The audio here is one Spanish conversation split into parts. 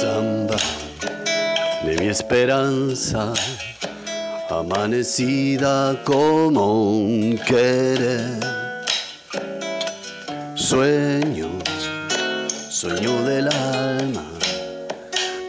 Samba de mi esperanza, amanecida como un querer. Sueño, sueño del alma,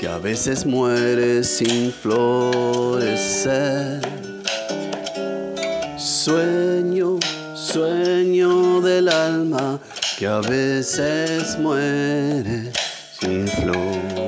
que a veces muere sin florecer. Sueño, sueño del alma, que a veces muere sin florecer.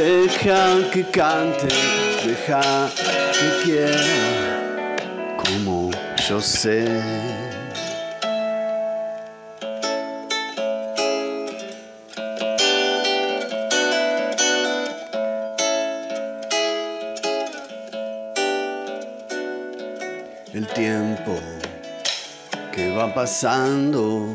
deja que cante, deja que quiera como yo sé. El tiempo que va pasando,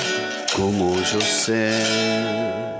como yo sé.